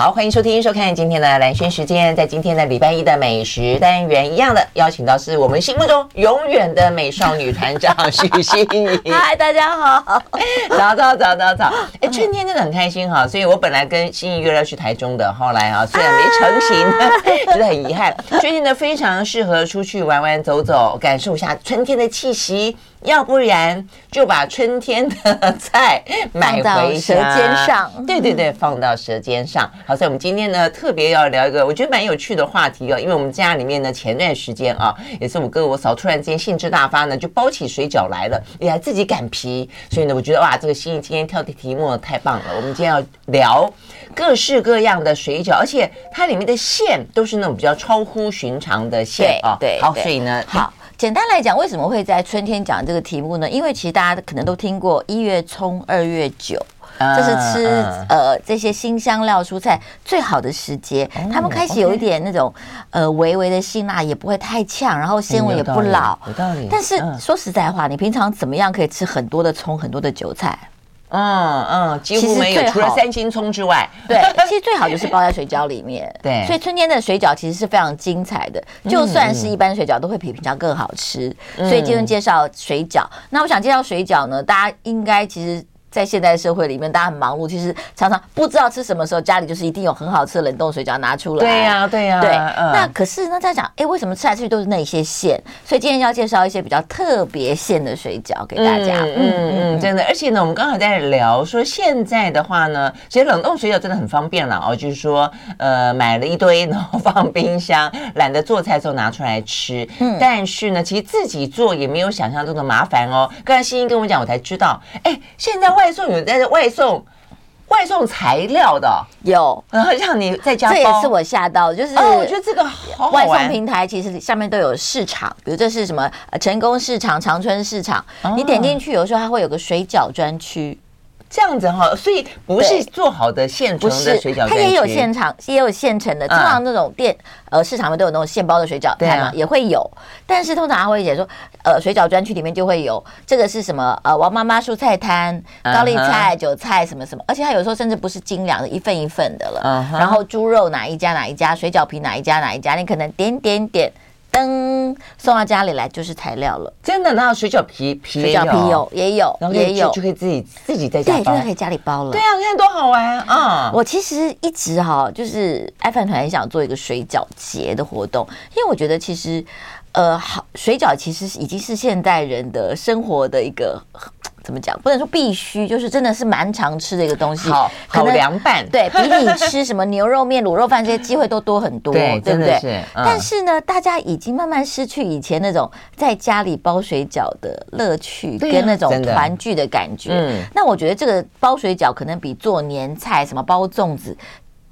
好，欢迎收听、收看今天的蓝轩时间。在今天的礼拜一的美食单元，一样的邀请到是我们心目中永远的美少女团长许欣怡。嗨，大家好，早早早早早。哎，春天真的很开心哈，所以我本来跟欣怡约了去台中的，后来啊虽然没成型，觉得很遗憾。最近呢，非常适合出去玩玩走走，感受一下春天的气息。要不然就把春天的菜买回舌尖上，对对对，放到舌尖上。好，所以我们今天呢特别要聊一个我觉得蛮有趣的话题哦，因为我们家里面呢前段时间啊，也是我哥我嫂突然间兴致大发呢，就包起水饺来了，也还自己擀皮，所以呢我觉得哇，这个欣怡今天挑的题目太棒了。我们今天要聊各式各样的水饺，而且它里面的馅都是那种比较超乎寻常的馅啊。对，好，所以呢好。简单来讲，为什么会在春天讲这个题目呢？因为其实大家可能都听过一月葱，二月韭，这是吃呃这些新香料蔬菜最好的时节。他们开始有一点那种呃微微的辛辣，也不会太呛，然后纤维也不老。有道理。但是说实在话，你平常怎么样可以吃很多的葱，很多的韭菜？嗯嗯，几乎没有，除了三星葱之外，对，其实最好就是包在水饺里面。对，所以春天的水饺其实是非常精彩的，就算是一般水饺都会比平常更好吃。所以今天介绍水饺，那我想介绍水饺呢，大家应该其实。在现代社会里面，大家很忙碌，其实常常不知道吃什么时候，家里就是一定有很好吃的冷冻水饺拿出来。对呀、啊，对呀、啊，对。嗯、那可是呢，在讲，哎，为什么吃来吃去都是那些馅？所以今天要介绍一些比较特别馅的水饺给大家。嗯嗯嗯，真的。而且呢，我们刚好在聊说，现在的话呢，其实冷冻水饺真的很方便了哦，就是说，呃，买了一堆，然后放冰箱，懒得做菜的时候拿出来吃。嗯。但是呢，其实自己做也没有想象中的麻烦哦。刚才欣欣跟我讲，我才知道，哎，现在外送有在外。外送外送材料的。有，然后让你在家包，这也是我吓到，就是我觉得这个好外送平台其实下面都有市场，比如这是什么成功市场、长春市场，你点进去有时候它会有个水饺专区。这样子哈，所以不是做好的现成的水饺，它也有现场，也有现成的。通常那种店，呃，市场里面都有那种现包的水饺，对吗？也会有。但是通常他会写说，呃，水饺专区里面就会有这个是什么？呃，王妈妈蔬菜摊，高丽菜、韭菜什么什么，而且它有时候甚至不是精良的，一份一份的了。然后猪肉哪一家哪一家，水饺皮哪一家哪一家，你可能点点点。灯送到家里来就是材料了，真的？那水饺皮皮水饺皮有也有也有，就可以自己自己在家包，对，就可以家里包了。对啊，你看多好玩啊！我其实一直哈，就是爱饭团很想做一个水饺节的活动，因为我觉得其实呃，好水饺其实已经是现代人的生活的一个。怎么讲？不能说必须，就是真的是蛮常吃的一个东西。好，好凉拌，对，比你吃什么牛肉面、卤肉饭这些机会都多很多，对，对不对？是。嗯、但是呢，大家已经慢慢失去以前那种在家里包水饺的乐趣，跟那种团聚的感觉。嗯。那我觉得这个包水饺可能比做年菜、什么包粽子。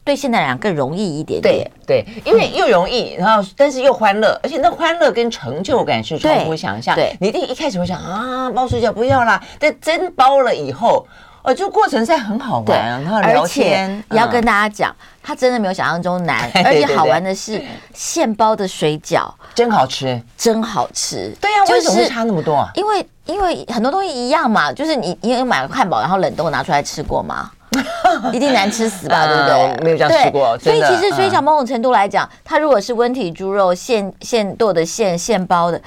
对现代人更容易一点点，对，对，因为又容易，然后但是又欢乐，而且那欢乐跟成就感是超乎想象。对，你一定一开始会想啊，包水饺不要啦，但真包了以后，哦，就过程在很好玩，然后聊天。也要跟大家讲，它真的没有想象中难，而且好玩的是现包的水饺真好吃，真好吃。对呀，为什么会差那么多啊？因为因为很多东西一样嘛，就是你你有买了汉堡，然后冷冻拿出来吃过吗？一定难吃死吧，对不对？没有这样吃过。所以其实水饺某种程度来讲，它如果是温体猪肉现现剁的现现包的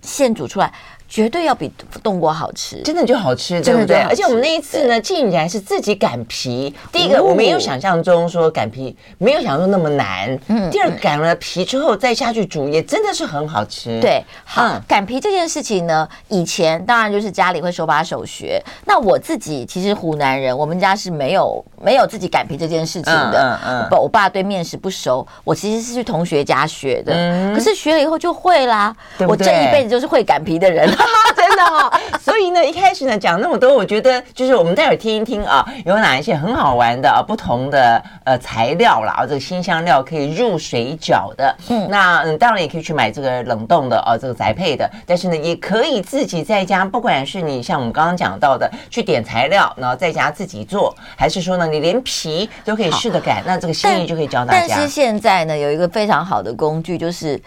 现煮出来。绝对要比冻过好吃，真的就好吃，对不对？而且我们那一次呢，竟然是自己擀皮。第一个，我没有想象中说擀皮没有想象中那么难。嗯。第二，擀了皮之后再下去煮，也真的是很好吃。对，好，擀皮这件事情呢，以前当然就是家里会手把手学。那我自己其实湖南人，我们家是没有没有自己擀皮这件事情的。嗯嗯。我爸对面食不熟，我其实是去同学家学的。嗯。可是学了以后就会啦。对。我这一辈子就是会擀皮的人。真的哈、哦，所以呢，一开始呢讲那么多，我觉得就是我们待会儿听一听啊，有哪一些很好玩的啊，不同的呃材料啦，啊，这个新香料可以入水饺的。嗯，那嗯，当然也可以去买这个冷冻的啊，这个宅配的。但是呢，也可以自己在家，不管是你像我们刚刚讲到的，去点材料，然后在家自己做，还是说呢，你连皮都可以试着擀，那这个心意就可以教大家。但是现在呢，有一个非常好的工具，就是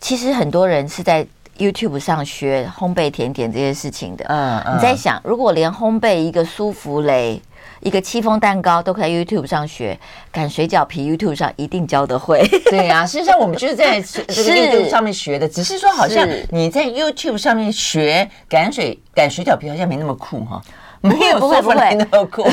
其实很多人是在。YouTube 上学烘焙甜点这些事情的。嗯嗯，你在想，如果连烘焙一个舒芙蕾，一个戚风蛋糕都可以在 YouTube 上学，擀水饺皮 YouTube 上一定教得会。对呀、啊，实际上我们就是在 这个 YouTube 上面学的，只是说好像你在 YouTube 上面学擀水擀水饺皮好像没那么酷哈，没有舒芙蕾那么酷。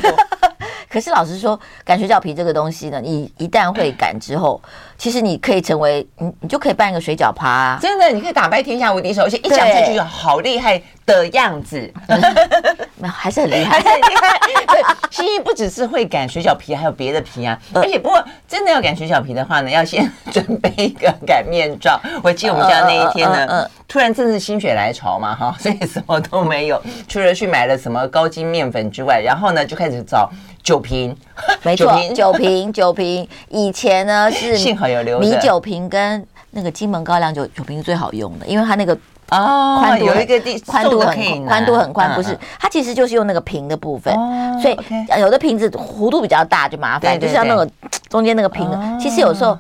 可是老实说，擀水饺皮这个东西呢，你一旦会擀之后，其实你可以成为你，你就可以办一个水饺趴啊！真的，你可以打败天下无敌手，而且一讲下去就好厉害的样子，没有还是很厉害，还是很厉害。对，欣欣不只是会擀水饺皮，还有别的皮啊。而且不过真的要擀水饺皮的话呢，要先准备一个擀面杖。我记得我们家那一天呢，突然正是心血来潮嘛，哈，所以什么都没有，除了去买了什么高筋面粉之外，然后呢就开始找。酒瓶，没错，酒瓶，酒瓶。以前呢 是幸好有留米酒瓶跟那个金门高粱酒酒瓶是最好用的，因为它那个哦宽度有一个地宽度很宽度很宽，不是它其实就是用那个瓶的部分，所以有的瓶子弧度比较大就麻烦，就是要那个中间那个瓶的。其实有时候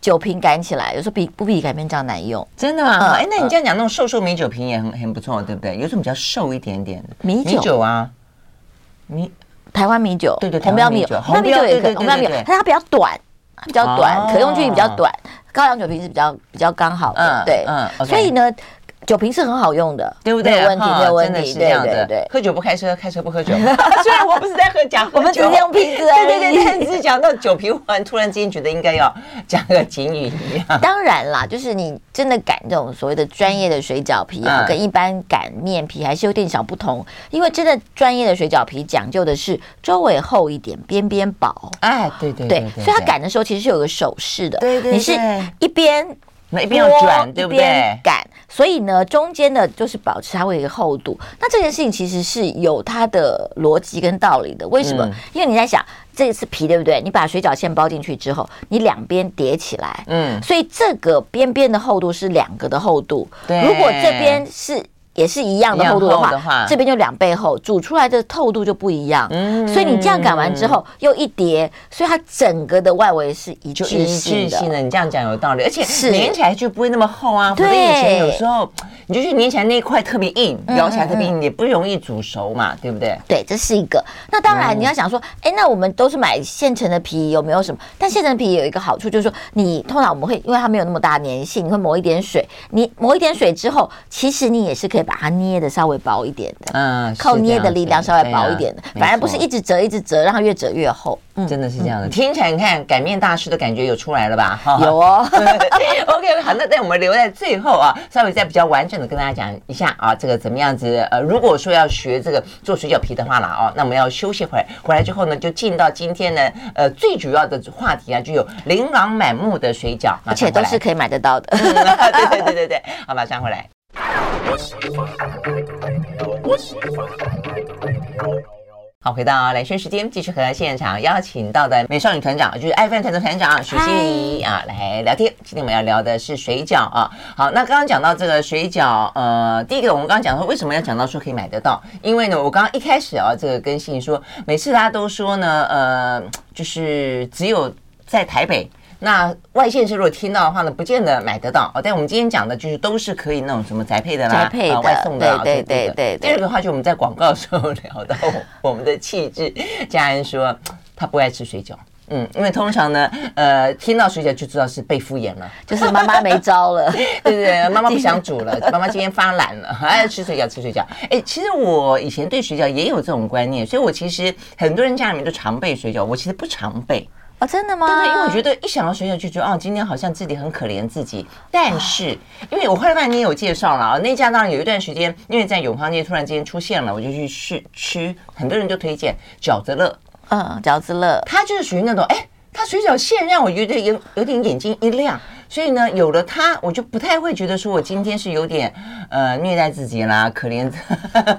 酒瓶擀起来，有时候比不比擀面杖难用，真的吗？哎，那你这样讲，那种瘦瘦米酒瓶也很很不错，对不对？有种比较瘦一点点的？米酒啊，米。台湾米酒，对对，红标米酒，红标米酒也可以，红标米酒，但它比较短，比较短，可用距离比较短。高粱酒瓶是比较比较刚好的，对，嗯，所以呢。酒瓶是很好用的，对不对？没有问题，没有问题，真的是这样的。对，喝酒不开车，开车不喝酒。虽然我不是在喝讲，我们只是用瓶子。对对对，但是讲到酒瓶，我突然之间觉得应该要讲个警语一样。当然啦，就是你真的擀这种所谓的专业的水饺皮啊，跟一般擀面皮还是有点小不同。因为真的专业的水饺皮讲究的是周围厚一点，边边薄。哎，对对对，所以它擀的时候其实是有个手势的。对对，你是一边。那一边要转，对不对？擀，所以呢，中间的就是保持它会有一个厚度。那这件事情其实是有它的逻辑跟道理的。为什么？嗯、因为你在想，这一次皮对不对？你把水饺馅包进去之后，你两边叠起来，嗯，所以这个边边的厚度是两个的厚度。对，如果这边是。也是一样的厚度的话，这边就两倍厚，煮出来的透度就不一样。嗯，所以你这样擀完之后又一叠，所以它整个的外围是一致性的。你这样讲有道理，而且粘起来就不会那么厚啊。对，以前有时候你就去粘起来那一块特别硬，咬起来特别硬，也不容易煮熟嘛，对不对？对，这是一个。那当然你要想说，哎，那我们都是买现成的皮，有没有什么？但现成的皮有一个好处，就是说你通常我们会因为它没有那么大粘性，你会抹一点水。你抹一点水之后，其实你也是可以。把它捏的稍微薄一点的，嗯，靠捏的力量稍微薄一点的，反而不是一直折一直折，让它越折越厚。嗯，真的是这样的。听起来你看擀面大师的感觉有出来了吧？有哦。OK，好，那那我们留在最后啊，稍微再比较完整的跟大家讲一下啊，这个怎么样子？呃，如果说要学这个做水饺皮的话了哦，那我们要休息会儿，回来之后呢，就进到今天呢，呃，最主要的话题啊，就有琳琅满目的水饺，而且都是可以买得到的。对对对对对，好，马上回来。好，回到兰萱时间，继续和现场邀请到的美少女团长，就是爱饭团的团长许心怡啊，来聊天。今天我们要聊的是水饺啊。好，那刚刚讲到这个水饺，呃，第一个我们刚刚讲说为什么要讲到说可以买得到？因为呢，我刚刚一开始啊，这个跟心怡说，每次大家都说呢，呃，就是只有在台北。那外县市如果听到的话呢，不见得买得到哦。但我们今天讲的就是都是可以那种什么宅配的啦，宅配的、外送的啊，对对对对。第二个的话，就我们在广告的时候聊到我们的气质，家人说他不爱吃水饺，嗯，因为通常呢，呃，听到水饺就知道是被敷衍了，就是妈妈没招了，对对对，妈妈不想煮了，妈妈今天发懒了，还要吃水饺吃水饺。哎，其实我以前对水饺也有这种观念，所以我其实很多人家里面都常备水饺，我其实不常备。哦，真的吗？对对，因为我觉得一想到水饺就觉得，哦，今天好像自己很可怜自己。但是，因为我后来发现你也有介绍了啊，那家当然有一段时间，因为在永康街突然之间出现了，我就去试吃，很多人就推荐饺子乐。嗯，饺子乐，它就是属于那种，哎，它水饺馅让我觉得有有点眼睛一亮。所以呢，有了它，我就不太会觉得说我今天是有点呃虐待自己啦，可怜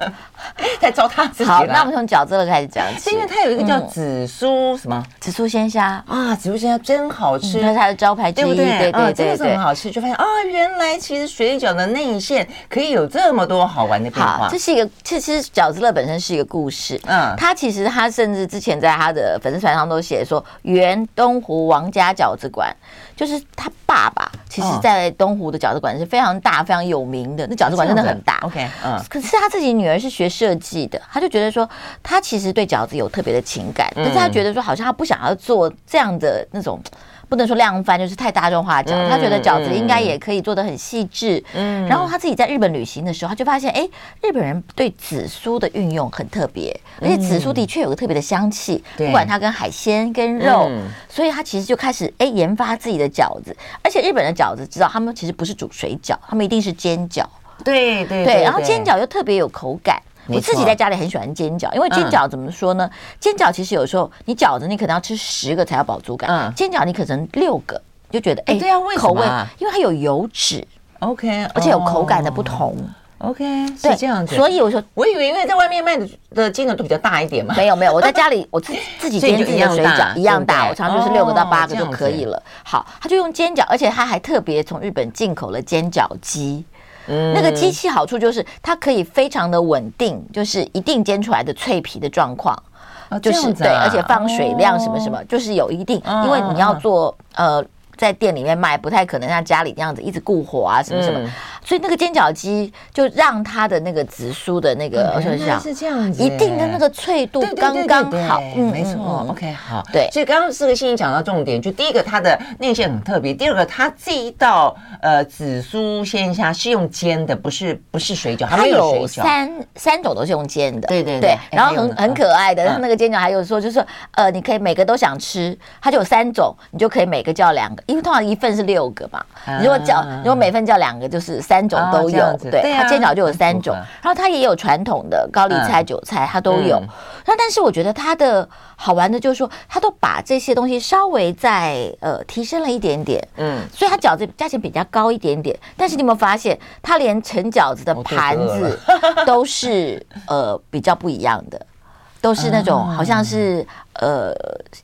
在糟蹋自己。好，那我们从饺子乐开始讲起。是因为它有一个叫紫苏什么紫苏鲜虾啊，紫苏鲜虾真好吃，它是它的招牌之一，对不对？对对对，真的是很好吃。就发现啊，原来其实水饺的内馅可以有这么多好玩的变化。这是一个，其实饺子乐本身是一个故事。嗯，他其实他甚至之前在他的粉丝团上都写说，原东湖王家饺子馆。就是他爸爸其实在东湖的饺子馆是非常大、非常有名的。那饺子馆真的很大。OK，嗯。可是他自己女儿是学设计的，他就觉得说，他其实对饺子有特别的情感，但是他觉得说，好像他不想要做这样的那种。不能说量贩就是太大众化饺，嗯、他觉得饺子应该也可以做得很细致。嗯，然后他自己在日本旅行的时候，他就发现，哎，日本人对紫苏的运用很特别，而且紫苏的确有个特别的香气，嗯、不管它跟海鲜跟肉，嗯、所以他其实就开始哎研发自己的饺子。而且日本的饺子知道，他们其实不是煮水饺，他们一定是煎饺。对对对，对，然后煎饺又特别有口感。我自己在家里很喜欢煎饺，因为煎饺怎么说呢？煎饺其实有时候你饺子你可能要吃十个才有饱足感，煎饺你可能六个就觉得哎，对啊，口味，因为它有油脂，OK，而且有口感的不同，OK，是这样子。所以我说，我以为因为在外面卖的的煎饺都比较大一点嘛，没有没有，我在家里 我自自己煎自己的水饺一样大，我常常就是六个到八个就可以了。好，他就用煎饺，而且他还特别从日本进口了煎饺机。那个机器好处就是它可以非常的稳定，就是一定煎出来的脆皮的状况，就是对，而且放水量什么什么，就是有一定，因为你要做呃。在店里面卖不太可能像家里这样子一直固火啊什么什么，所以那个煎饺机就让它的那个紫苏的那个，我想想是这样子，一定的那个脆度刚刚好，嗯，没错，OK，好，对，所以刚刚四个欣怡讲到重点，就第一个它的内馅很特别，第二个它这一道呃紫苏鲜虾是用煎的，不是不是水饺，它有三三种都是用煎的，对对对，然后很很可爱的，它那个煎饺还有说就是呃你可以每个都想吃，它就有三种，你就可以每个叫两个。因为通常一份是六个嘛，你如果叫如果每份叫两个，就是三种都有。对，它煎饺就有三种，然后它也有传统的高丽菜、韭菜，它都有。那但是我觉得它的好玩的就是说，它都把这些东西稍微再呃提升了一点点。嗯，所以它饺子价钱比较高一点点，但是你有没有发现，它连盛饺子的盘子 都是呃比较不一样的，都是那种好像是。呃，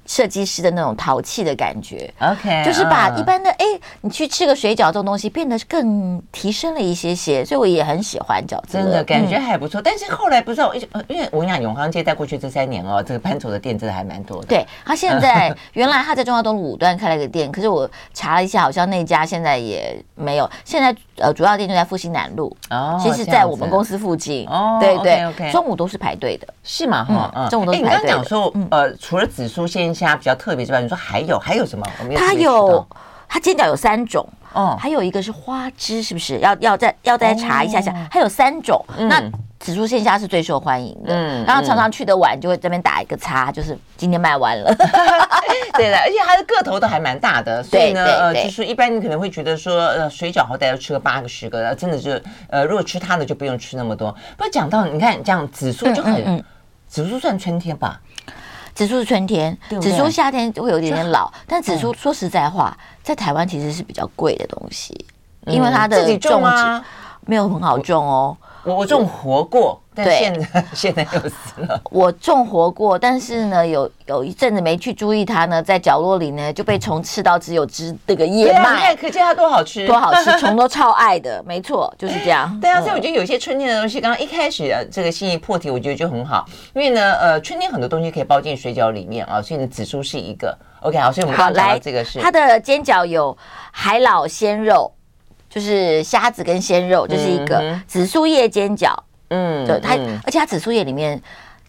设计师的那种淘气的感觉，OK，就是把一般的哎，你去吃个水饺这种东西变得更提升了一些些，所以我也很喜欢饺子，真的感觉还不错。但是后来不知道，因为我跟你讲，永康街在过去这三年哦，这个潘总的店真的还蛮多的。对，他现在原来他在中华东路五段开了一个店，可是我查了一下，好像那家现在也没有。现在呃，主要店就在复兴南路，哦，其实在我们公司附近，哦，对对中午都是排队的，是吗？哈，中午都是排队。你刚讲说，呃。除了紫苏鲜虾比较特别之外，你说还有还有什么？它有，它煎饺有三种哦，还有一个是花枝，是不是？要要再要再查一下下，它有三种。那紫苏鲜虾是最受欢迎的，嗯，然后常常去的晚就会这边打一个叉，就是今天卖完了。对的，而且它的个头都还蛮大的，所以呢，呃，就是一般你可能会觉得说，呃，水饺好歹要吃个八个十个，真的就，呃，如果吃它的就不用吃那么多。不过讲到你看这样紫苏就很，紫苏算春天吧。紫苏是春天，紫苏夏天会有一点点老，但紫苏说实在话，在台湾其实是比较贵的东西，因为它的种植没有很好种哦。我我种活过，但现在 现在又死了。我种活过，但是呢，有有一阵子没去注意它呢，在角落里呢就被虫吃到，只有只那个叶脉，可见它多好吃，多好吃，虫都超爱的，没错，就是这样。对啊，所以我觉得有些春天的东西，刚刚一开始这个心意破题，我觉得就很好，因为呢，呃，春天很多东西可以包进水饺里面啊，所以呢，紫苏是一个 OK 好，所以我们刚刚讲到这个是它的煎饺有海老鲜肉。就是虾子跟鲜肉，就是一个紫苏叶煎饺，嗯，对，它，而且它紫苏叶里面，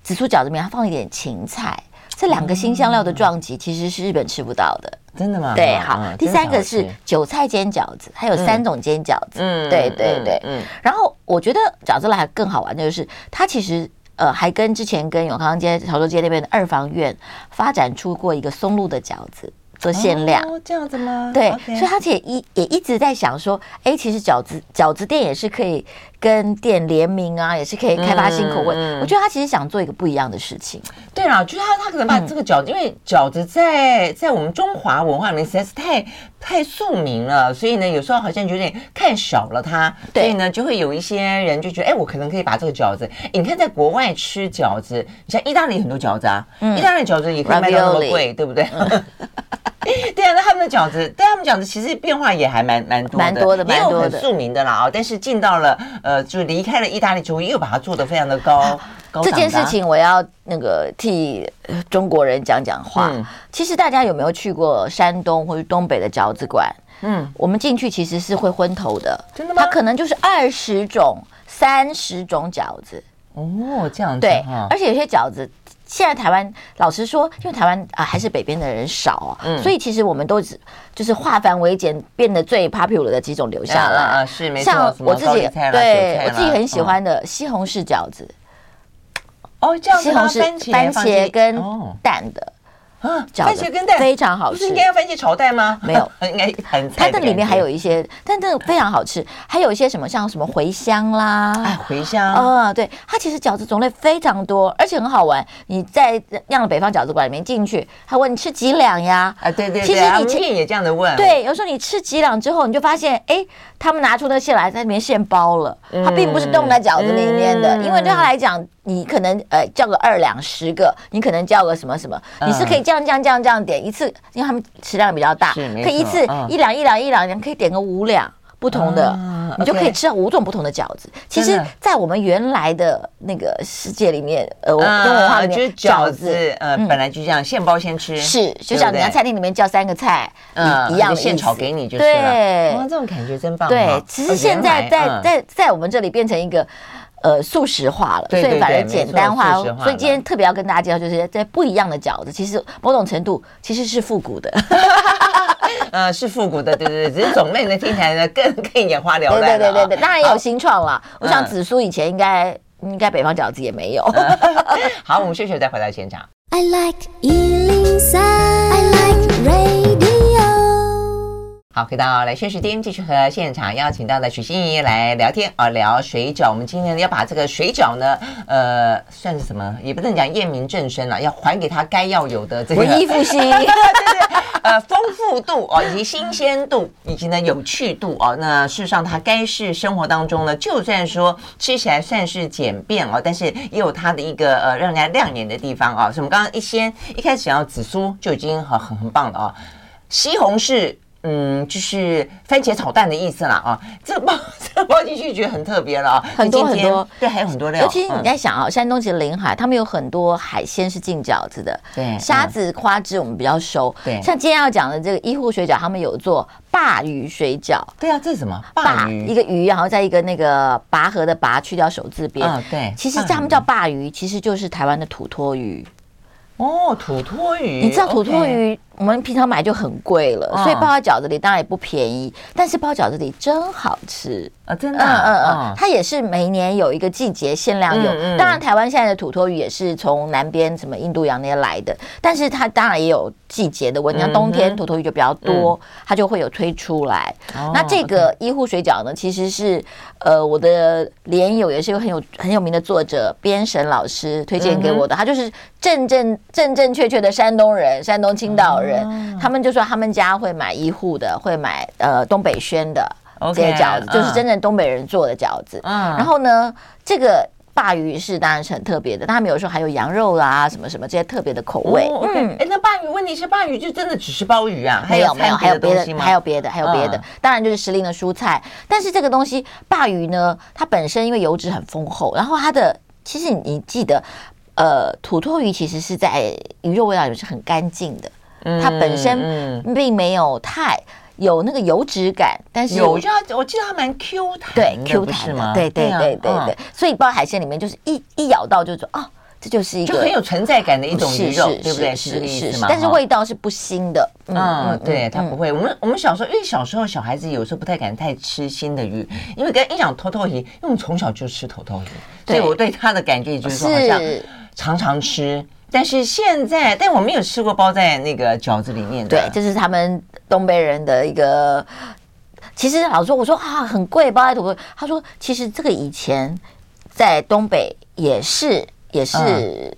紫苏饺子里面它放了一点芹菜，这两个新香料的撞击其实是日本吃不到的，真的吗？对，好，第三个是韭菜煎饺子，它有三种煎饺子，嗯，对对对，嗯，然后我觉得饺子来还更好玩的就是它其实呃还跟之前跟永康街、潮州街那边的二房院发展出过一个松露的饺子。做限量，哦，这样子吗？对，Okay. 所以他且一也一直在想说，哎，其实饺子饺子店也是可以跟店联名啊，也是可以开发新口味。嗯、我觉得他其实想做一个不一样的事情。对啦，就是他他可能把这个饺子，嗯、因为饺子在在我们中华文化里面实在是太太庶民了，所以呢，有时候好像有点看少了它。对所以呢，就会有一些人就觉得，哎，我可能可以把这个饺子，你看在国外吃饺子，你像意大利很多饺子啊，嗯、意大利饺子也可以卖到那么贵，嗯、对不对？嗯对啊，那他们的饺子，对他们饺子其实变化也还蛮蛮多的，蛮多的，蛮多的，很庶民的啦啊。但是进到了呃，就离开了意大利之后，又把它做的非常的高。这件事情我要那个替中国人讲讲话。嗯、其实大家有没有去过山东或者东北的饺子馆？嗯，我们进去其实是会昏头的。真的吗？它可能就是二十种、三十种饺子。哦，这样子。对，而且有些饺子。现在台湾老实说，因为台湾啊还是北边的人少啊，嗯、所以其实我们都只就是化繁为简，变得最 popular 的几种留下来啊，是没错。像我自己对我自己很喜欢的西红柿饺子，哦，这样西红柿番茄跟蛋的。啊，番茄跟蛋非常好吃，不是应该要番茄炒蛋吗？没有，应该很它这里面还有一些，但这个非常好吃，还有一些什么像什么茴香啦，哎，茴香啊，对，它其实饺子种类非常多，而且很好玩。你在样的北方饺子馆里面进去，他问你吃几两呀？啊，对对对，其实你前也这样的问，对，有时候你吃几两之后，你就发现，哎，他们拿出那个馅来，在里面现包了，它并不是冻在饺子里面的，因为对他来讲。你可能呃叫个二两十个，你可能叫个什么什么，你是可以这样这样这样这样点一次，因为他们食量比较大，可以一次一两一两一两，你可以点个五两不同的，你就可以吃到五种不同的饺子。其实，在我们原来的那个世界里面，呃，中国文化里面，饺子呃本来就这样现包现吃，是就像你在餐厅里面叫三个菜一样现炒给你就是了。对，哇，这种感觉真棒。对，其实现在在在在我们这里变成一个。呃，素食化了，所以反而简单化。所以今天特别要跟大家介绍，就是在不一样的饺子，其实某种程度其实是复古的。呃，是复古的，对对对，只是种类呢听起来呢更更眼花缭乱。对对对对，当然也有新创了。我想紫苏以前应该应该北方饺子也没有。好，我们休息再回到现场。I like 好，回到来轩时间，继续和现场邀请到的许心怡来聊天啊，聊水饺。我们今天要把这个水饺呢，呃，算是什么，也不能讲验明正身了，要还给他该要有的这个文艺复兴，对对，呃，丰富度哦，以及新鲜度，以及呢有趣度哦。那事实上，它该是生活当中呢，就算说吃起来算是简便哦，但是也有它的一个呃让人家亮眼的地方啊。所以我们刚刚一先一开始讲到紫苏就已经很很很棒了啊，西红柿。嗯，就是番茄炒蛋的意思啦啊！这包 这包进去觉得很特别了啊，很多很多，对，还有很多料。尤其你在想啊，山东其实临海，他们有很多海鲜是进饺子的。对，虾子、花枝我们比较熟。对，像今天要讲的这个一户水饺，他们有做鲅鱼水饺。对啊，这是什么？鲅鱼，一个鱼，然后在一个那个拔河的拔去掉手字边。嗯，对。其实他们叫鲅鱼，其实就是台湾的土托鱼。哦，土托鱼，你知道土托鱼？我们平常买就很贵了，所以包在饺子里当然也不便宜。但是包饺子里真好吃啊！真的，嗯嗯嗯，它也是每年有一个季节限量有。当然，台湾现在的土托鱼也是从南边什么印度洋那些来的，但是它当然也有季节的问题。像冬天土托鱼就比较多，它就会有推出来。那这个医护水饺呢，其实是呃我的连友也是一个很有很有名的作者边神老师推荐给我的，他就是正正正正确确的山东人，山东青岛人。人，他们就说他们家会买一户的，会买呃东北轩的这些饺子，就是真正东北人做的饺子。嗯，然后呢，这个鲅鱼是当然是很特别的，他们有时候还有羊肉啊，什么什么这些特别的口味。嗯，哎，那鲅鱼问题是鲅鱼就真的只是鲍鱼啊？没有没有，还有别的，还有别的，还有别的。当然就是时令的蔬菜，但是这个东西鲅鱼呢，它本身因为油脂很丰厚，然后它的其实你记得，呃，土托鱼其实是在鱼肉味道里面是很干净的。它本身并没有太有那个油脂感，但是有，我记得我记得它蛮 Q 弹，对 Q 弹的，对对对对对，所以包海鲜里面就是一一咬到就说哦，这就是一个就很有存在感的一种鱼肉，对不对？是是是，但是味道是不腥的，嗯，对，它不会。我们我们小时候，因为小时候小孩子有时候不太敢太吃腥的鱼，因为跟你讲土魠鱼，因为我们从小就吃土魠鱼，所以我对它的感觉就是说好像常常吃。但是现在，但我没有吃过包在那个饺子里面的。对，这是他们东北人的一个。其实老实说，我说啊，很贵，包在土魠。他说，其实这个以前在东北也是也是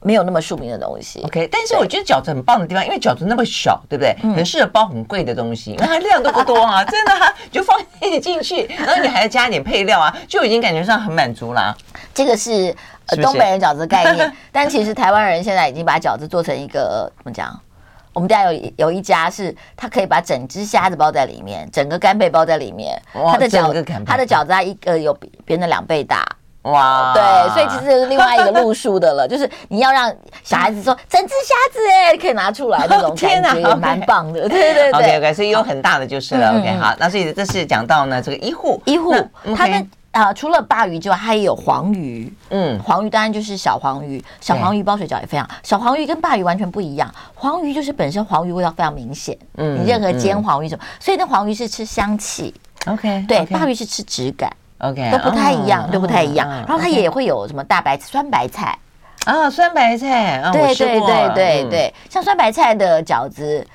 没有那么庶民的东西。OK，但是我觉得饺子很棒的地方，因为饺子那么小，对不对？很适合包很贵的东西，因为它量都不多啊，真的，就放进去，然后你还要加点配料啊，就已经感觉上很满足了。这个是。东北人饺子的概念，但其实台湾人现在已经把饺子做成一个怎么讲？我们家有有一家是，他可以把整只虾子包在里面，整个干贝包在里面。他的饺子，他的饺子它一个有别人的两倍大，哇，对，所以其实是另外一个路数的了，就是你要让小孩子说整只虾子哎，可以拿出来那种 感觉也蛮棒的，对对对。OK OK，所以有很大的就是了。OK，好，那所以这是讲到呢这个一户一户，他们。啊、呃，除了鲅鱼之外，它也有黄鱼。嗯，黄鱼当然就是小黄鱼，小黄鱼包水饺也非常。小黄鱼跟鲅鱼完全不一样，黄鱼就是本身黄鱼味道非常明显。嗯，你任何煎黄鱼什么，嗯、所以那黄鱼是吃香气。OK，对，鲅鱼是吃质感。OK，都不太一样，都不太一样。然后它也会有什么大白酸白菜啊，酸白菜。对对对对对，像酸白菜的饺子，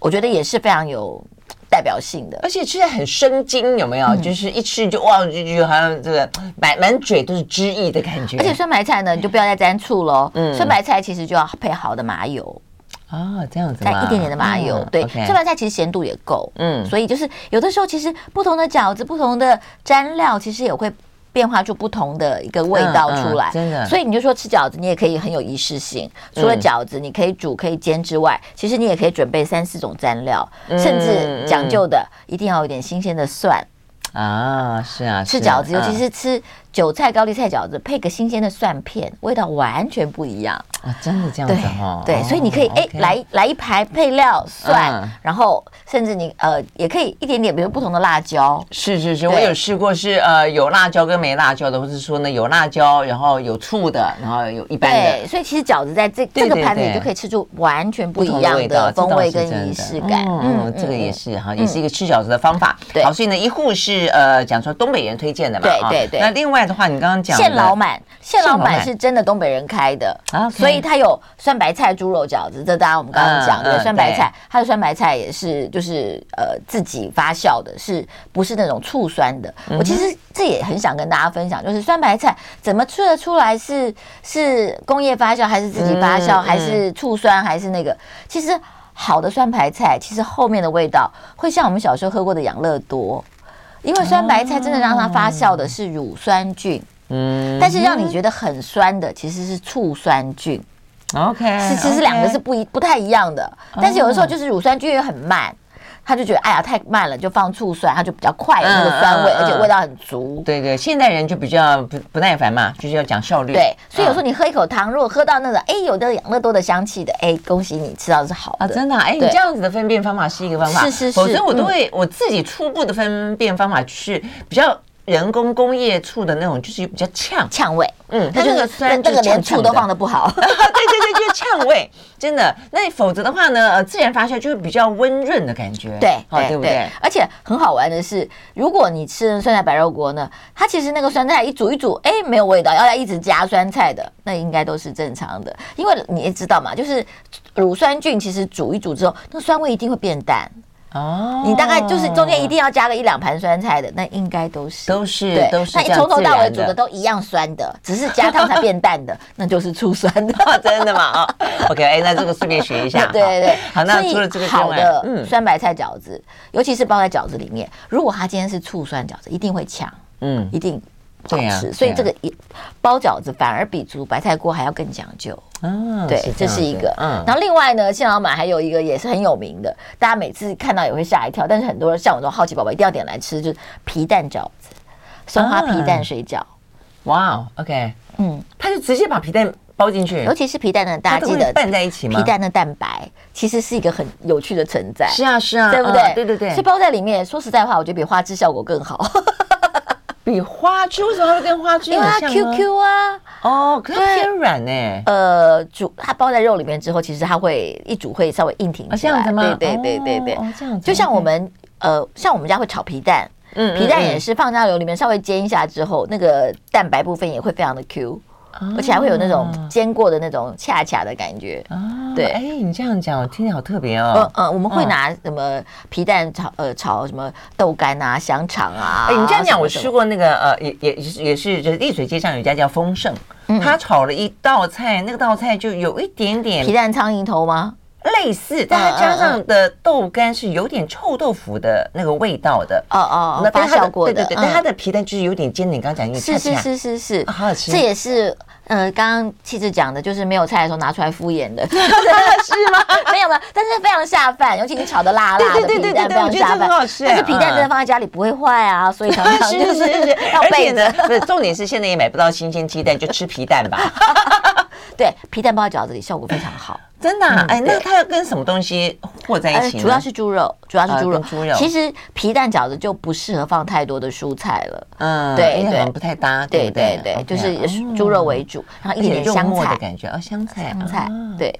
我觉得也是非常有。代表性的，而且吃起来很生津，有没有？嗯、就是一吃就哇，就就好像这个满满嘴都是汁液的感觉。而且酸白菜呢，你就不要再沾醋喽。嗯，酸白菜其实就要配好的麻油啊，这样子，再一点点的麻油。嗯、对酸白菜其实咸度也够。嗯，所以就是有的时候，其实不同的饺子、不同的蘸料，其实也会。变化出不同的一个味道出来，嗯嗯、真的。所以你就说吃饺子，你也可以很有仪式性。除了饺子你可以煮、可以煎之外，其实你也可以准备三四种蘸料，嗯、甚至讲究的一定要有点新鲜的蒜啊。是啊，吃饺子，尤其是吃。韭菜高丽菜饺子配个新鲜的蒜片，味道完全不一样啊！真的这样子哈？对，所以你可以哎，来来一排配料蒜，然后甚至你呃也可以一点点，比如不同的辣椒。是是是，我有试过是呃有辣椒跟没辣椒的，或者说呢有辣椒，然后有醋的，然后有一般的。对，所以其实饺子在这这个盘里就可以吃出完全不一样的风味跟仪式感。嗯，这个也是哈，也是一个吃饺子的方法。对，好，所以呢一户是呃讲说东北人推荐的嘛，对对对。那另外。的话，你刚刚讲现老满，现老满是真的东北人开的，所以他有酸白菜猪肉饺子，这当然我们刚刚讲的酸白菜，它的酸白菜也是就是呃自己发酵的，是不是那种醋酸的？我其实这也很想跟大家分享，就是酸白菜怎么吃得出来是是工业发酵，还是自己发酵，还是醋酸，还是那个？其实好的酸白菜，其实后面的味道会像我们小时候喝过的养乐多。因为酸白菜真的让它发酵的是乳酸菌，嗯，但是让你觉得很酸的其实是醋酸菌，OK，是其实两个是不一不太一样的，但是有的时候就是乳酸菌也很慢。他就觉得哎呀太慢了，就放醋酸，它就比较快那个酸味，而且味道很足。对对，现代人就比较不不耐烦嘛，就是要讲效率。对，所以有时候你喝一口汤，如果喝到那个哎有的养乐多的香气的，哎恭喜你吃到的是好的。真的，哎你这样子的分辨方法是一个方法。是是是。否则我都会我自己初步的分辨方法是比较人工工业醋的那种，就是比较呛呛味。嗯，它那个酸那个连醋都放的不好。对对对，就是呛味。真的，那否则的话呢？呃，自然发酵就会比较温润的感觉，对，哦，对不对？而且很好玩的是，如果你吃酸菜白肉锅呢，它其实那个酸菜一煮一煮，哎，没有味道，要来一直加酸菜的，那应该都是正常的，因为你也知道嘛，就是乳酸菌其实煮一煮之后，那酸味一定会变淡。哦，你大概就是中间一定要加个一两盘酸菜的，那应该都是都是对都是。那你从头到尾煮的都一样酸的，只是加汤才变淡的，那就是醋酸的，真的吗？啊，OK，哎，那这个顺便学一下，对对对。好，那除了这个好的酸白菜饺子，尤其是包在饺子里面，如果它今天是醋酸饺子，一定会抢，嗯，一定。好吃，所以这个一包饺子反而比煮白菜锅还要更讲究。嗯，对，这是一个。嗯，然后另外呢，现老板还有一个也是很有名的，大家每次看到也会吓一跳，但是很多人像我这种好奇宝宝一定要点来吃，就是皮蛋饺子，松花皮蛋水饺。哇，OK，嗯，他就直接把皮蛋包进去，尤其是皮蛋呢，大家记得拌在一起吗？皮蛋的蛋白其实是一个很有趣的存在。是啊，是啊，对不对？对对对，是包在里面。说实在话，我觉得比花枝效果更好。比花枝为什么会跟花枝很像呢？因为它 QQ 啊，哦，可是偏软呢。呃，煮它包在肉里面之后，其实它会一煮会稍微硬挺起来。这样子吗？对对对对对，哦，这样子。就像我们呃，像我们家会炒皮蛋，嗯，皮蛋也是放在油里面稍微煎一下之后，那个蛋白部分也会非常的 Q。而且还会有那种煎过的那种恰恰的感觉啊！对，哎，你这样讲，我听起来好特别哦。嗯嗯，我们会拿什么皮蛋炒呃炒什么豆干啊、香肠啊。哎，你这样讲，我吃过那个呃，也也也是就是丽水街上有一家叫丰盛，他炒了一道菜，那个道菜就有一点点皮蛋苍蝇头吗？类似，但它加上的豆干是有点臭豆腐的那个味道的。哦哦，那发酵过的。对对对，但它的皮蛋就是有点煎，你刚刚讲那个恰恰。是是是是是，好好吃。这也是。嗯，刚刚气质讲的就是没有菜的时候拿出来敷衍的，是吗？没有没有？但是非常下饭，尤其你炒的辣辣的皮蛋非常下饭，但是皮蛋真的放在家里不会坏啊，所以常常 就是是是，而且呢，不是重点是现在也买不到新鲜鸡蛋，就吃皮蛋吧。对，皮蛋包在饺子里效果非常好。真的，哎，那它要跟什么东西和在一起？主要是猪肉，主要是猪肉。猪肉。其实皮蛋饺子就不适合放太多的蔬菜了。嗯，对对，不太搭。对对对，就是猪肉为主，然后一点点香菜的感觉。哦，香菜，香菜。对，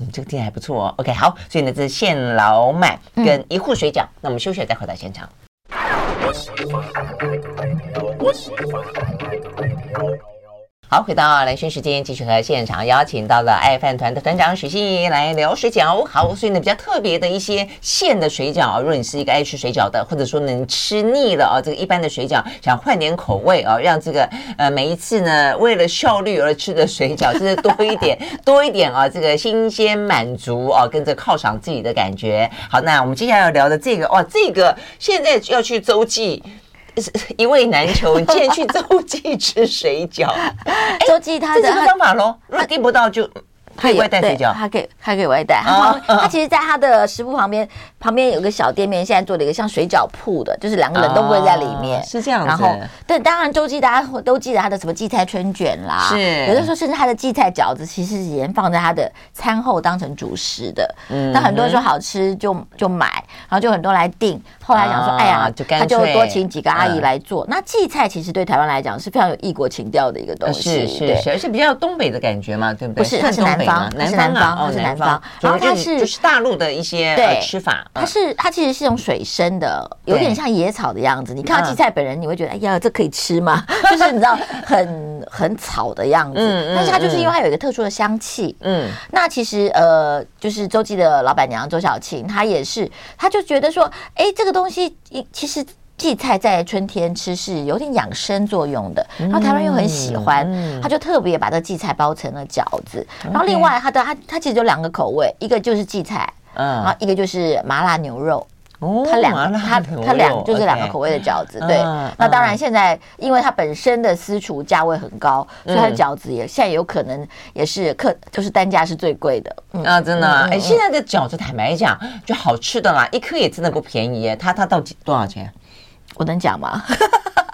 嗯，这个店还不错哦。OK，好，所以呢，这是现老麦跟一户水饺。那我们休息了再回到现场。好，回到兰萱时间，继续和现场邀请到了爱饭团的团长许心怡来聊水饺。好，所以呢，比较特别的一些馅的水饺，如果你是一个爱吃水饺的，或者说能吃腻了啊，这个一般的水饺，想换点口味啊，让这个呃每一次呢为了效率而吃的水饺，就是多一点 多一点啊，这个新鲜满足啊，跟着犒赏自己的感觉。好，那我们接下来要聊的这个哇，这个现在要去洲际。一位难求，你竟然去 洲际吃水饺？洲际他的这是方法喽，如果订不到就。可以外带水饺，他可以，他可以外带。他他其实在他的食铺旁边，旁边有个小店面，现在做了一个像水饺铺的，就是两个人都会在里面。是这样子。然后，对，当然周记大家都记得他的什么荠菜春卷啦，是。有的时候甚至他的荠菜饺子，其实以前放在他的餐后当成主食的。嗯。那很多人说好吃就就买，然后就很多来订。后来想说，哎呀，他就多请几个阿姨来做。那荠菜其实对台湾来讲是非常有异国情调的一个东西，是是是，而且比较东北的感觉嘛，对不对？不是，它是南方。南方啊，它是南方，然后它是就是大陆的一些对吃法，它是它其实是种水生的，有点像野草的样子。你看到荠菜本人，你会觉得哎呀，这可以吃吗？就是你知道很很草的样子，但是它就是因为它有一个特殊的香气。嗯，那其实呃，就是周记的老板娘周小青，她也是，她就觉得说，哎，这个东西其实。荠菜在春天吃是有点养生作用的，然后台湾又很喜欢，他就特别把这荠菜包成了饺子。然后另外，它的它它其实有两个口味，一个就是荠菜，然后一个就是麻辣牛肉。哦，它两个它它两就是两个口味的饺子。对，那当然现在因为它本身的私厨价位很高，所以它的饺子也现在有可能也是客就是单价是最贵的。啊，真的，哎，现在的饺子坦白讲就好吃的啦，一颗也真的不便宜耶。它它到底多少钱？我能讲吗？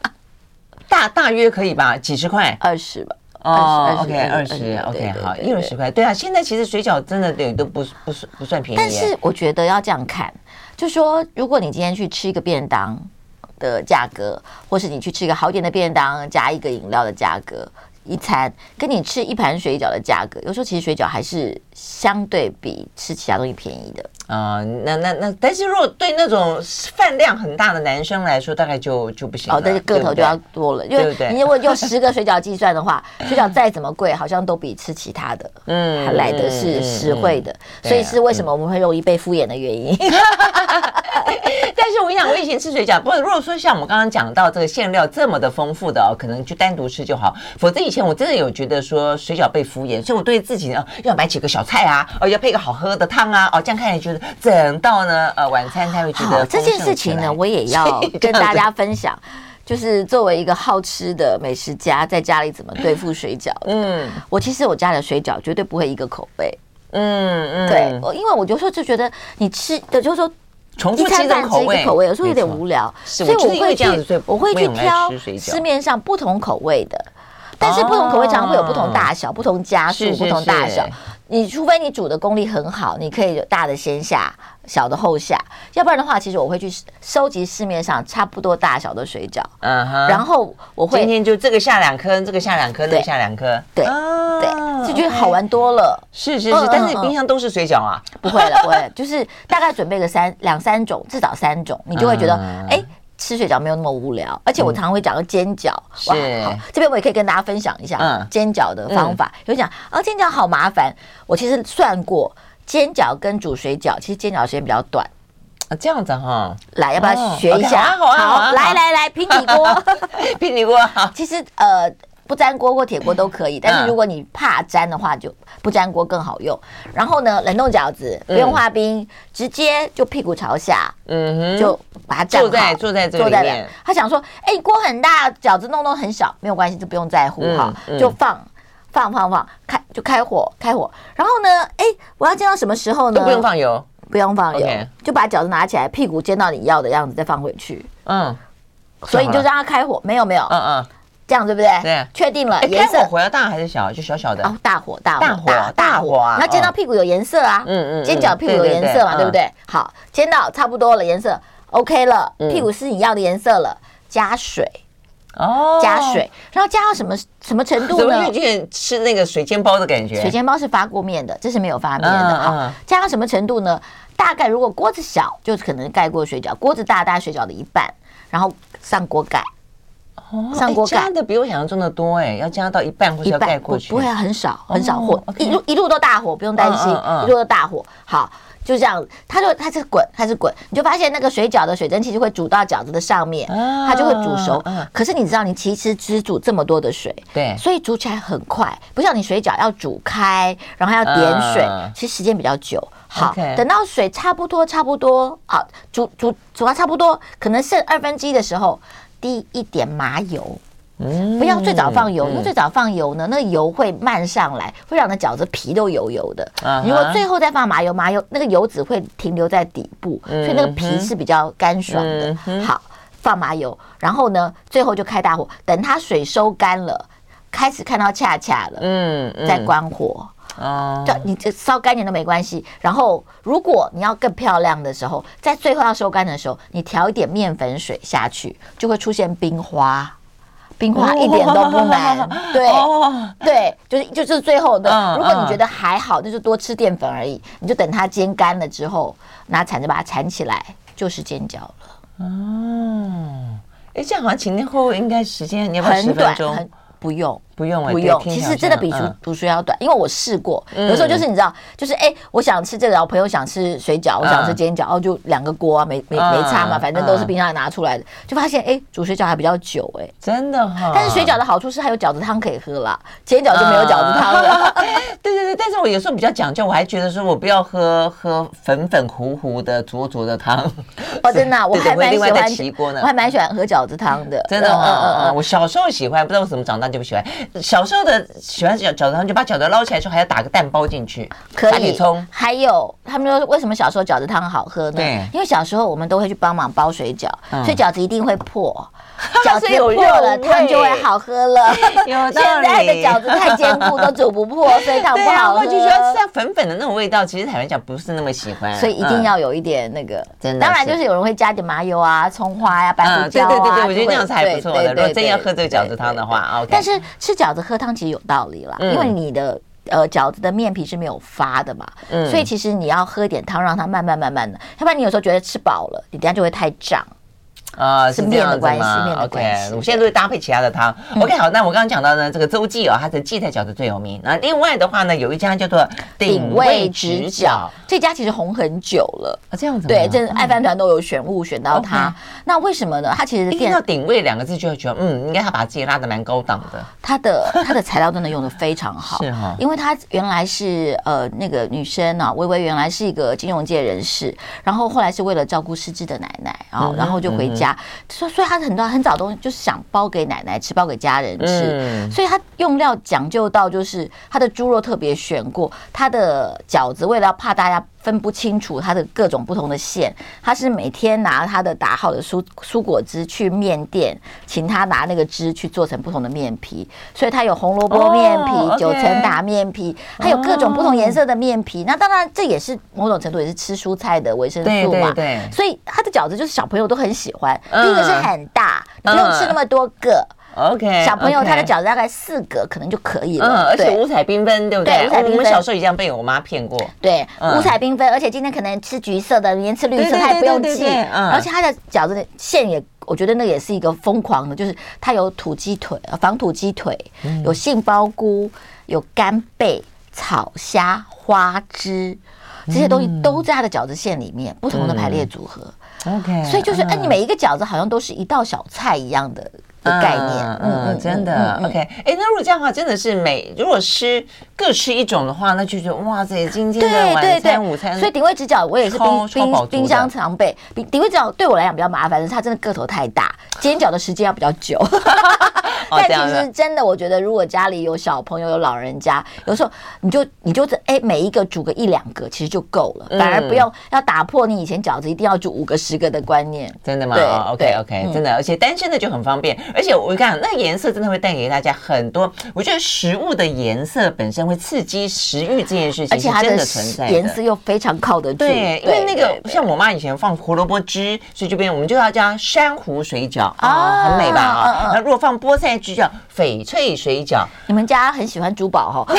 大大约可以吧，几十块，二十吧。哦，OK，二十，OK，好，一二十块。对啊，现在其实水饺真的对都不不是不算便宜。但是我觉得要这样看，就说如果你今天去吃一个便当的价格，或是你去吃一个好点的便当加一个饮料的价格。一餐跟你吃一盘水饺的价格，有时候其实水饺还是相对比吃其他东西便宜的啊、呃。那那那，但是如果对那种饭量很大的男生来说，大概就就不行了。哦，但是个头就要多了，对对，因为你如果用十个水饺计算的话，水饺再怎么贵，好像都比吃其他的嗯还来的是实惠的。所以是为什么我们会容易被敷衍的原因。但是我跟你讲，我以前吃水饺，不过如果说像我们刚刚讲到这个馅料这么的丰富的哦，可能就单独吃就好，否则以前我真的有觉得说水饺被敷衍，所以我对自己呢要买几个小菜啊，哦要配个好喝的汤啊，哦这样看起来觉得整道呢呃晚餐才会觉得这件事情呢，我也要 跟大家分享，就是作为一个好吃的美食家，在家里怎么对付水饺。嗯，我其实我家的水饺绝对不会一个口味。嗯嗯，对，我因为我有时候就觉得你吃的就是说。重复吃一个口味，口味有时候有点无聊，所以我会去，我会去挑市面上不同口味的，但是不同口味常常会有不同大小、不同加数、不同大小。你除非你煮的功力很好，你可以有大的先下，小的后下，要不然的话，其实我会去收集市面上差不多大小的水饺，嗯哼，然后我会今天就这个下两颗，这个下两颗，那个下两颗，对对，就觉得好玩多了。是是是，但是冰箱都是水饺啊？不会了，不会，就是大概准备个三两三种，至少三种，你就会觉得哎。吃水饺没有那么无聊，而且我常常会讲到煎饺。哇，好，这边我也可以跟大家分享一下煎饺的方法。有讲啊，煎饺好麻烦。我其实算过，煎饺跟煮水饺，其实煎饺时间比较短。啊，这样子哈。来，要不要学一下？好，好，来来来，平底锅，平底锅好。其实呃。不粘锅或铁锅都可以，但是如果你怕粘的话，就不粘锅更好用。然后呢，冷冻饺子不用化冰，直接就屁股朝下，嗯哼，就把它站好，坐在坐在这里面。他想说，哎，锅很大，饺子弄弄很小，没有关系，就不用在乎哈，就放放放放，开就开火开火。然后呢，哎，我要煎到什么时候呢？都不用放油，不用放油.就把饺子拿起来，屁股煎到你要的样子，再放回去。嗯，所以你就让它开火，没有没有，嗯嗯。这样对不对？对，确定了。颜色火要大还是小？就小小的。哦，大火，大火，大火，大火啊！那煎到屁股有颜色啊。嗯嗯。煎饺屁股有颜色嘛？对不对？好，煎到差不多了，颜色 OK 了，屁股是你要的颜色了，加水。哦。加水，然后加到什么什么程度呢？有点吃那个水煎包的感觉。水煎包是发过面的，这是没有发面的。啊，加到什么程度呢？大概如果锅子小，就可能盖过水饺；锅子大，大概水饺的一半，然后上锅盖。上锅盖加的比我想象中的多哎，要加到一半或者要盖过去，不会啊，很少很少火，一路一路都大火，不用担心，一路都大火。好，就这样，它就它是滚，它是滚，你就发现那个水饺的水蒸气就会煮到饺子的上面，它就会煮熟。可是你知道，你其实只煮这么多的水，对，所以煮起来很快，不像你水饺要煮开，然后要点水，其实时间比较久。好，等到水差不多差不多，好，煮煮煮到差不多，可能剩二分之一的时候。滴一点麻油，不要最早放油，因为最早放油呢，那个油会漫上来，会让那饺子皮都油油的。如果最后再放麻油，麻油那个油脂会停留在底部，所以那个皮是比较干爽的。好，放麻油，然后呢，最后就开大火，等它水收干了，开始看到恰恰了，嗯，再关火。哦，对，你这烧干点都没关系。然后，如果你要更漂亮的时候，在最后要收干的时候，你调一点面粉水下去，就会出现冰花。冰花一点都不难，对对，就是就是最后的。如果你觉得还好，那就多吃淀粉而已。你就等它煎干了之后，拿铲子把它铲起来，就是煎饺了。哦，哎，这样好像前前后后应该时间你要不要十分钟？不用。不用不用，其实真的比读读书要短，因为我试过，有时候就是你知道，就是哎，我想吃这个，然后朋友想吃水饺，我想吃煎饺，然后就两个锅啊，没没没差嘛，反正都是冰箱里拿出来的，就发现哎，煮水饺还比较久哎，真的哈。但是水饺的好处是还有饺子汤可以喝啦，煎饺就没有饺子汤了。对对对，但是我有时候比较讲究，我还觉得说我不要喝喝粉粉糊糊的浊浊的汤。哦，真的，我还蛮喜欢，我还蛮喜欢喝饺子汤的。真的，嗯嗯嗯，我小时候喜欢，不知道为什么长大就不喜欢。小时候的喜欢饺饺子汤，就把饺子捞起来之后还要打个蛋包进去，可以。还有他们说为什么小时候饺子汤好喝呢？对，因为小时候我们都会去帮忙包水饺，所以饺子一定会破。饺子破了，汤就会好喝了。有道理。现在的饺子太坚固，都煮不破，所以汤不好喝。我就觉得像粉粉的那种味道，其实坦白讲不是那么喜欢。所以一定要有一点那个，真的。当然就是有人会加点麻油啊、葱花呀、白胡椒啊。对对对，我觉得那样才不错的。如果真要喝这个饺子汤的话，OK。但是吃饺子喝汤其实有道理啦，因为你的呃饺子的面皮是没有发的嘛，所以其实你要喝一点汤，让它慢慢慢慢的，要不然你有时候觉得吃饱了，你等下就会太胀。啊，是面的关系，OK，我现在都会搭配其他的汤。OK，好，那我刚刚讲到呢，这个周记哦，它的荠菜饺子最有名。那另外的话呢，有一家叫做鼎味直饺，这家其实红很久了啊，这样子。对，这爱饭团都有选物选到它。那为什么呢？它其实听到鼎味两个字就会觉得，嗯，应该它把自己拉的蛮高档的。它的它的材料真的用的非常好，是哈，因为它原来是呃那个女生啊，薇薇原来是一个金融界人士，然后后来是为了照顾失智的奶奶，然后然后就回家。所以，所以他很多很早东西就是想包给奶奶吃，包给家人吃。嗯、所以他用料讲究到，就是他的猪肉特别选过，他的饺子为了怕大家。分不清楚它的各种不同的馅，他是每天拿他的打好的蔬蔬果汁去面店，请他拿那个汁去做成不同的面皮，所以它有红萝卜面皮、oh. 九层塔面皮，还有各种不同颜色的面皮。Oh. 那当然这也是某种程度也是吃蔬菜的维生素嘛，对对对，所以他的饺子就是小朋友都很喜欢。Uh. 第一个是很大，你不用吃那么多个。OK，小朋友他的饺子大概四个可能就可以了，嗯，而且五彩缤纷，对不对？五彩缤纷。我们小时候也这样被我妈骗过。对，五彩缤纷，而且今天可能吃橘色的，明天吃绿色，他也不用记。而且他的饺子的馅也，我觉得那也是一个疯狂的，就是它有土鸡腿、防土鸡腿，有杏鲍菇，有干贝、草虾、花枝，这些东西都在它的饺子馅里面，不同的排列组合。OK，所以就是，哎，你每一个饺子好像都是一道小菜一样的。概念，嗯嗯，真的，OK，哎，那如果这样的话，真的是每如果吃各吃一种的话，那就觉得哇塞，今天的晚餐、午餐，所以顶位直角我也是冰冰冰箱常备。顶顶位直角对我来讲比较麻烦的是，它真的个头太大，煎饺的时间要比较久。但其实真的，我觉得如果家里有小朋友、有老人家，有时候你就你就哎，每一个煮个一两个，其实就够了，反而不用要打破你以前饺子一定要煮五个、十个的观念。真的吗？对，OK OK，真的，而且单身的就很方便，而且我看那个颜色真的会带给大家很多。我觉得食物的颜色本身会刺激食欲这件事情，而且真的存在，颜色又非常靠得住。对，因为那个像我妈以前放胡萝卜汁，所以这边我们就要加珊瑚水饺啊，很美吧？啊，那如果放菠菜汁叫翡翠水饺。你们家很喜欢珠宝哈？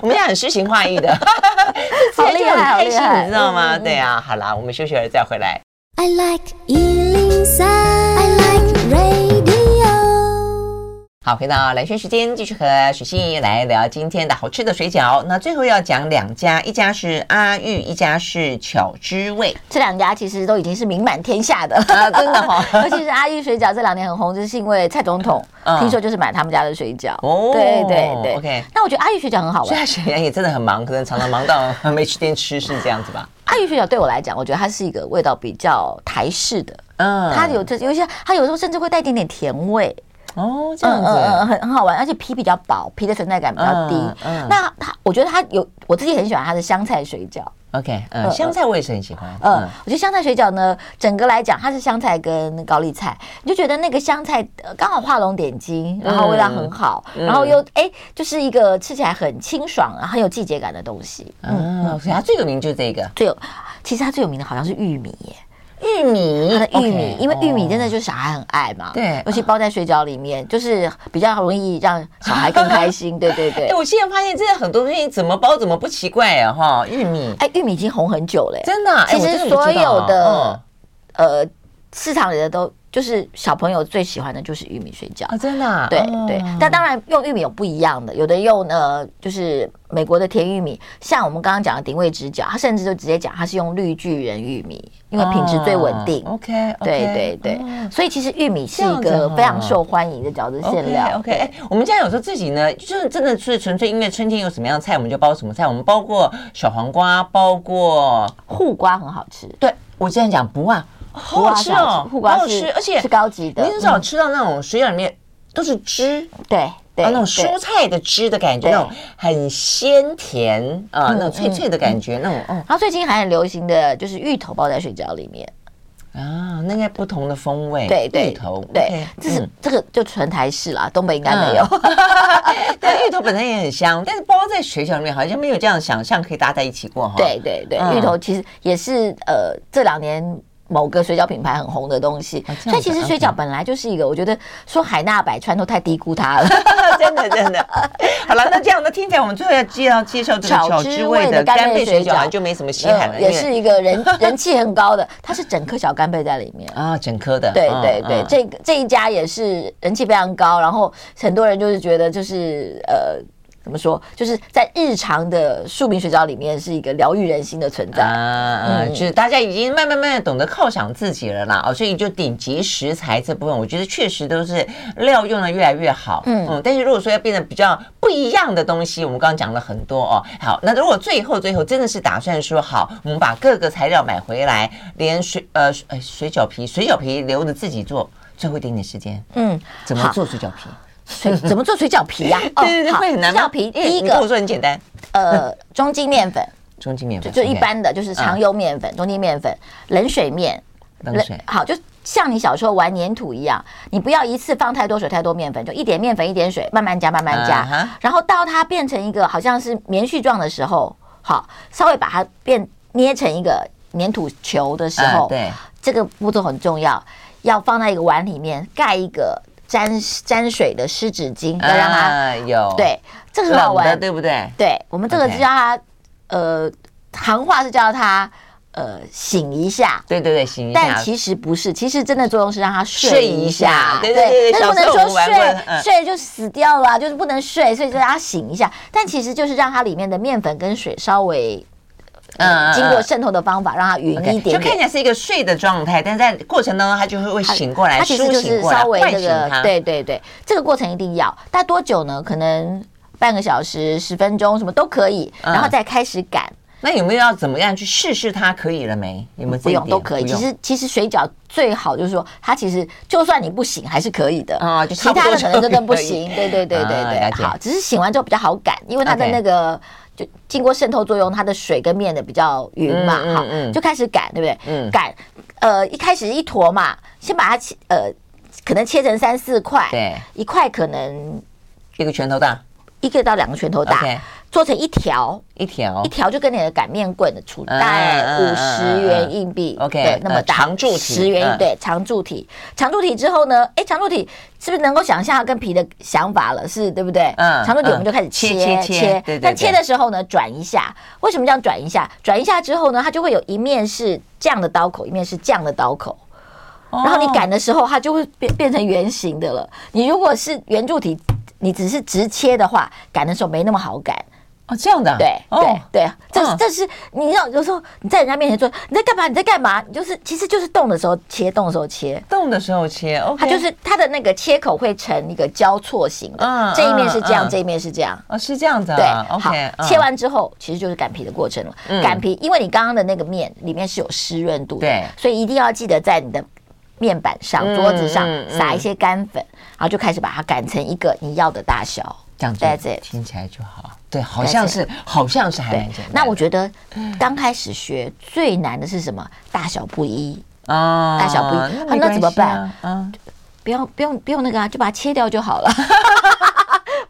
我们家很诗情画意的，好厉害，好开心，你知道吗？对啊，好啦，我们休息了再回来。I like 103，I like radio。好，回到蓝轩时间，继续和许欣怡来聊今天的好吃的水饺。那最后要讲两家，一家是阿玉，一家是巧之味。这两家其实都已经是名满天下的，啊、真的哈、哦。尤其是阿玉水饺这两年很红，就是因为蔡总统听说就是买他们家的水饺。哦，对对对。OK，那我觉得阿玉水饺很好玩。所以他水饺也真的很忙，可能常常忙到没时间吃，是这样子吧？阿玉水饺对我来讲，我觉得它是一个味道比较台式的。嗯，它有这有一些，它有时候甚至会带一点点甜味。哦，这样子，嗯嗯很很好玩，而且皮比较薄，皮的存在感比较低。嗯，那它，我觉得它有，我自己很喜欢它的香菜水饺。OK，嗯，香菜我也是很喜欢。嗯，我觉得香菜水饺呢，整个来讲，它是香菜跟高丽菜，你就觉得那个香菜刚好画龙点睛，然后味道很好，然后又哎，就是一个吃起来很清爽，很有季节感的东西。嗯，所以它最有名就是这个。最有，其实它最有名的好像是玉米耶。玉米，它的玉米，因为玉米真的就是小孩很爱嘛，对，尤其包在水饺里面，就是比较容易让小孩更开心，对对对。我现在发现，真的很多东西怎么包怎么不奇怪啊，哈，玉米，哎，玉米已经红很久了，真的。其实所有的呃市场里的都。就是小朋友最喜欢的就是玉米水饺啊，真的，对对。但当然用玉米有不一样的，有的用呢就是美国的甜玉米，像我们刚刚讲的鼎味直角，它甚至就直接讲它是用绿巨人玉米，因为品质最稳定。OK，对对对。所以其实玉米是一个非常受欢迎的饺子馅料。OK，哎，我们家有时候自己呢，就是真的是纯粹因为春天有什么样的菜，我们就包什么菜。我们包过小黄瓜，包过护瓜，很好吃。对，我这样讲不啊。好好吃哦，好好吃，而且是高级的。你很少吃到那种水饺里面都是汁，对对，那种蔬菜的汁的感觉，那种很鲜甜啊，那种脆脆的感觉，那种嗯。然后最近还很流行的就是芋头包在水饺里面啊，那个不同的风味，对对，芋头，对，这是这个就纯台式啦，东北应该没有。但芋头本身也很香，但是包在水饺里面好像没有这样想象可以搭在一起过哈。对对对，芋头其实也是呃这两年。某个水饺品牌很红的东西，所以其实水饺本来就是一个，我觉得说海纳百川都太低估它了，真的真的。好了，那这样的听起来，我们最后要介绍介绍这个巧之味的干贝水饺，就没什么稀罕了，也是一个人人气很高的，它是整颗小干贝在里面。啊，整颗的，对对对，这个这一家也是人气非常高，然后很多人就是觉得就是呃。怎么说？就是在日常的庶民水饺里面，是一个疗愈人心的存在啊！嗯，就是大家已经慢慢慢慢懂得犒赏自己了啦。哦，所以就顶级食材这部分，我觉得确实都是料用的越来越好。嗯嗯，但是如果说要变得比较不一样的东西，我们刚刚讲了很多哦。好，那如果最后最后真的是打算说好，我们把各个材料买回来，连水呃呃水饺皮，水饺皮留着自己做，最后一点点时间，嗯，怎么做水饺皮？水怎么做水饺皮呀？对对对，会很难。水饺皮第一个，跟我说很简单。呃，中筋面粉，中筋面粉就一般的，就是常油面粉、中筋面粉、冷水面。冷水好，就像你小时候玩粘土一样，你不要一次放太多水、太多面粉，就一点面粉、一点水，慢慢加、慢慢加。然后到它变成一个好像是棉絮状的时候，好，稍微把它变捏成一个粘土球的时候，对，这个步骤很重要，要放在一个碗里面，盖一个。沾沾水的湿纸巾，要让它有对，这个很好玩，对不对？对，我们这个就叫它呃，行话是叫它呃醒一下，对对对，醒一下。但其实不是，其实真的作用是让它睡一下，对对对。不能说睡睡就死掉了，就是不能睡，所以就让它醒一下。但其实就是让它里面的面粉跟水稍微。嗯，经过渗透的方法，让它匀一点点，就看起来是一个睡的状态，但是在过程当中，它就会会醒过来，它其实就是稍微这个，对对对，这个过程一定要，但多久呢？可能半个小时、十分钟，什么都可以，然后再开始擀。那有没有要怎么样去试试它可以了没？有没有？不用都可以。其实其实水饺最好就是说，它其实就算你不醒还是可以的啊。其他的可能真的不行。对对对对对，好，只是醒完之后比较好擀，因为它的那个就经过渗透作用，它的水跟面的比较匀嘛。好，就开始擀，对不对？嗯。擀，呃，一开始一坨嘛，先把它切，呃，可能切成三四块。对。一块可能一个拳头大。一个到两个拳头大，okay, 做成一条一条一条，就跟你的擀面棍的粗，大概五十元硬币，OK，那么大，长柱体，十元对，长柱体，长柱体之后呢，哎，长柱体是不是能够想象跟皮的想法了？是对不对？嗯，长柱体我们就开始切切切，但切的时候呢，转一下，为什么这样转一下？转一下之后呢，它就会有一面是这样的刀口，一面是这样的刀口，然后你擀的时候，它就会变变成圆形的了。你如果是圆柱体。你只是直切的话，擀的时候没那么好擀哦。这样的，对对对，这是这是你要有时候你在人家面前说你在干嘛？你在干嘛？你就是其实就是动的时候切，动的时候切，动的时候切。它就是它的那个切口会成一个交错型的，这一面是这样，这一面是这样。哦，是这样子。对，OK。切完之后其实就是擀皮的过程了。擀皮，因为你刚刚的那个面里面是有湿润度的，对，所以一定要记得在你的。面板上、桌子上撒一些干粉，然后就开始把它擀成一个你要的大小，这样子听起来就好。对，好像是，好像是还蛮简单。那我觉得刚开始学最难的是什么？大小不一啊，大小不一，那怎么办？啊，不用不用不用那个啊，就把它切掉就好了。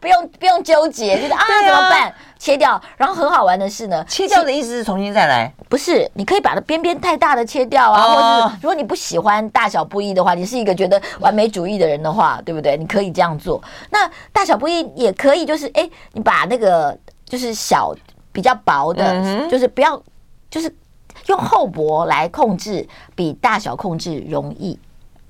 不用不用纠结，就是啊，怎么办？切掉。然后很好玩的是呢，切掉的意思是重新再来？不是，你可以把它边边太大的切掉啊，或者是如果你不喜欢大小不一的话，你是一个觉得完美主义的人的话，对不对？你可以这样做。那大小不一也可以，就是哎，你把那个就是小比较薄的，就是不要，就是用厚薄来控制，比大小控制容易。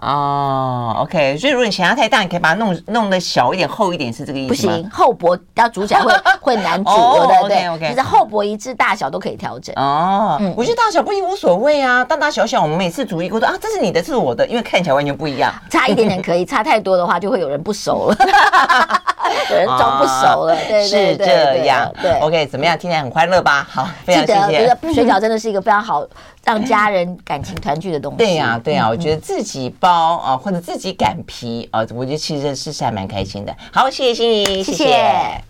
哦、oh，OK，所以如果你嫌它太大，你可以把它弄弄得小一点、厚一点，是这个意思吗？不行，厚薄要煮起来会 会难煮，oh, 对不对？OK，其实厚薄一致，大小都可以调整。哦、oh, 嗯，我觉得大小不一无所谓啊，大大小小，我们每次煮一锅都啊，这是你的，这是我的，因为看起来完全不一样。差一点点可以，差太多的话就会有人不熟了，有 人装不熟了。Oh, 对，对，对，对，是这样。对，OK，怎么样？听起来很快乐吧？好，非常谢谢。觉得水饺真的是一个非常好。让家人感情团聚的东西。对呀，对呀，我觉得自己包啊，或者自己擀皮啊，我觉得其实是是还蛮开心的。好，谢谢心怡，谢谢。